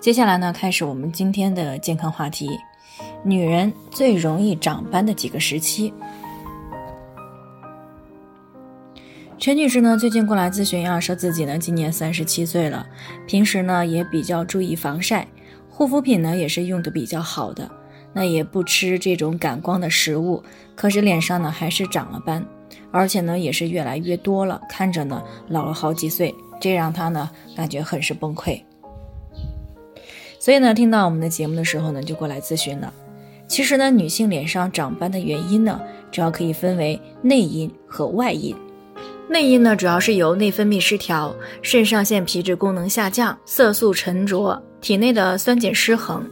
接下来呢，开始我们今天的健康话题：女人最容易长斑的几个时期。陈女士呢，最近过来咨询啊，说自己呢今年三十七岁了，平时呢也比较注意防晒，护肤品呢也是用的比较好的，那也不吃这种感光的食物，可是脸上呢还是长了斑，而且呢也是越来越多了，看着呢老了好几岁，这让她呢感觉很是崩溃。所以呢，听到我们的节目的时候呢，就过来咨询了。其实呢，女性脸上长斑的原因呢，主要可以分为内因和外因。内因呢，主要是由内分泌失调、肾上腺皮质功能下降、色素沉着、体内的酸碱失衡、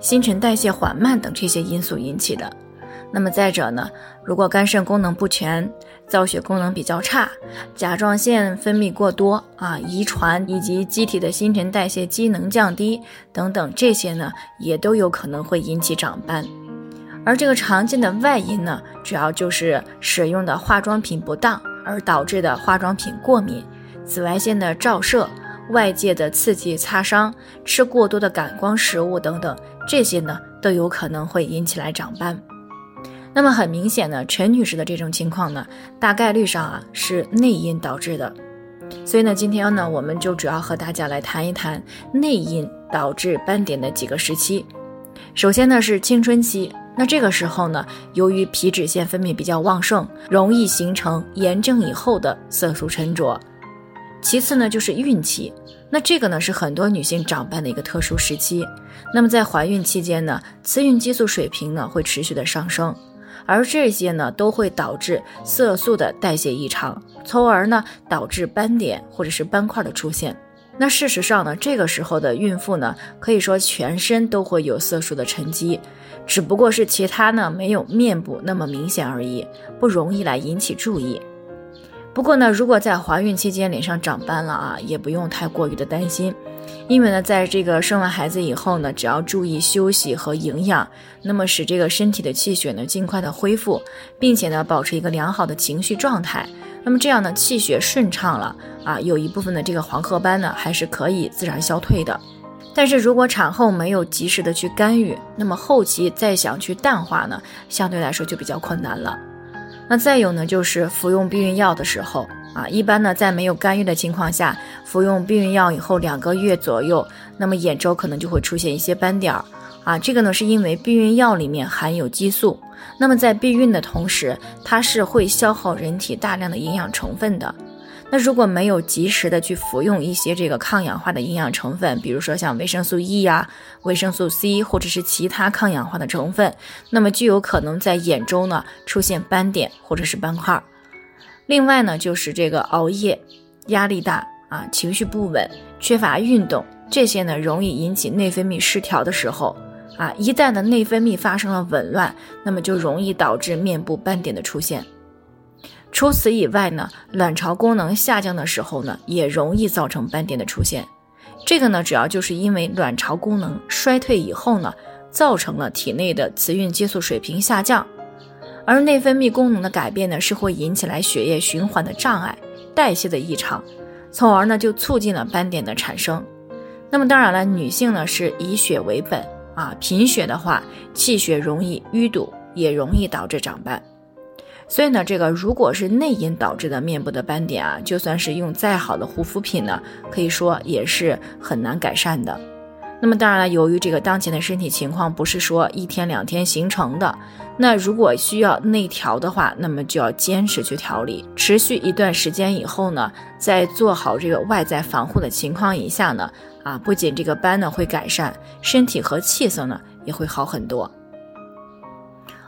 新陈代谢缓慢等这些因素引起的。那么再者呢，如果肝肾功能不全，造血功能比较差，甲状腺分泌过多啊，遗传以及机体的新陈代谢机能降低等等，这些呢也都有可能会引起长斑。而这个常见的外因呢，主要就是使用的化妆品不当而导致的化妆品过敏、紫外线的照射、外界的刺激擦伤、吃过多的感光食物等等，这些呢都有可能会引起来长斑。那么很明显呢，陈女士的这种情况呢，大概率上啊是内因导致的。所以呢，今天呢，我们就主要和大家来谈一谈内因导致斑点的几个时期。首先呢是青春期，那这个时候呢，由于皮脂腺分泌比较旺盛，容易形成炎症以后的色素沉着。其次呢就是孕期，那这个呢是很多女性长斑的一个特殊时期。那么在怀孕期间呢，雌孕激素水平呢会持续的上升。而这些呢，都会导致色素的代谢异常，从而呢导致斑点或者是斑块的出现。那事实上呢，这个时候的孕妇呢，可以说全身都会有色素的沉积，只不过是其他呢没有面部那么明显而已，不容易来引起注意。不过呢，如果在怀孕期间脸上长斑了啊，也不用太过于的担心，因为呢，在这个生完孩子以后呢，只要注意休息和营养，那么使这个身体的气血呢尽快的恢复，并且呢保持一个良好的情绪状态，那么这样呢气血顺畅了啊，有一部分的这个黄褐斑呢还是可以自然消退的。但是如果产后没有及时的去干预，那么后期再想去淡化呢，相对来说就比较困难了。那再有呢，就是服用避孕药的时候啊，一般呢在没有干预的情况下，服用避孕药以后两个月左右，那么眼周可能就会出现一些斑点儿啊。这个呢是因为避孕药里面含有激素，那么在避孕的同时，它是会消耗人体大量的营养成分的。那如果没有及时的去服用一些这个抗氧化的营养成分，比如说像维生素 E 呀、维生素 C 或者是其他抗氧化的成分，那么就有可能在眼周呢出现斑点或者是斑块。另外呢，就是这个熬夜、压力大啊、情绪不稳、缺乏运动，这些呢容易引起内分泌失调的时候啊，一旦的内分泌发生了紊乱，那么就容易导致面部斑点的出现。除此以外呢，卵巢功能下降的时候呢，也容易造成斑点的出现。这个呢，主要就是因为卵巢功能衰退以后呢，造成了体内的雌孕激素水平下降，而内分泌功能的改变呢，是会引起来血液循环的障碍、代谢的异常，从而呢就促进了斑点的产生。那么当然了，女性呢是以血为本啊，贫血的话，气血容易淤堵，也容易导致长斑。所以呢，这个如果是内因导致的面部的斑点啊，就算是用再好的护肤品呢，可以说也是很难改善的。那么当然了，由于这个当前的身体情况不是说一天两天形成的，那如果需要内调的话，那么就要坚持去调理，持续一段时间以后呢，在做好这个外在防护的情况以下呢，啊，不仅这个斑呢会改善，身体和气色呢也会好很多。